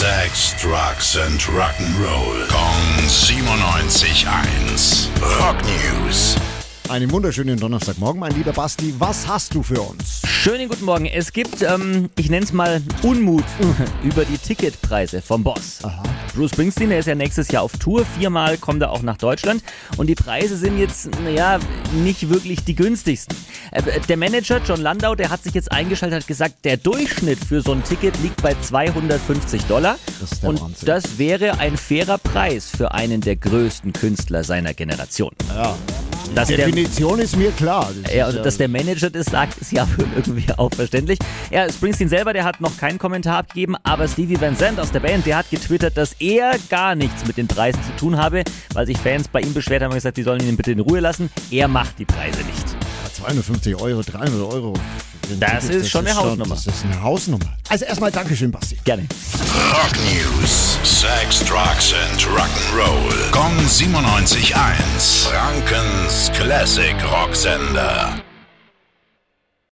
Sex, Drugs and Rock'n'Roll. Kong 97.1. Rock News. Einen wunderschönen Donnerstagmorgen, mein lieber Basti. Was hast du für uns? Schönen guten Morgen. Es gibt, ähm, ich nenne es mal Unmut über die Ticketpreise vom Boss. Aha. Bruce Springsteen, der ist ja nächstes Jahr auf Tour. Viermal kommt er auch nach Deutschland. Und die Preise sind jetzt, naja, nicht wirklich die günstigsten. Äh, Der Manager John Landau, der hat sich jetzt eingeschaltet, hat gesagt, der Durchschnitt für so ein Ticket liegt bei 250 Dollar. Das ist der Und Wahnsinn. das wäre ein fairer Preis für einen der größten Künstler seiner Generation. Ja. Dass der, Definition ist mir klar. Das ja, ist dass der Manager das sagt, ist ja irgendwie auch verständlich. Ja, Springsteen selber, der hat noch keinen Kommentar abgegeben, aber Stevie Van Zandt aus der Band, der hat getwittert, dass er gar nichts mit den Preisen zu tun habe, weil sich Fans bei ihm beschwert haben und gesagt, die sollen ihn bitte in Ruhe lassen. Er macht die Preise nicht. 250 Euro, 300 Euro. für ein Das ist schon eine Hausnummer. Das ist eine Hausnummer. Also erstmal Dankeschön, Basti. Gerne. Rock News. Sex, Drugs and Rock'n'Roll. Kong 97.1. Frankens Classic Rocksender.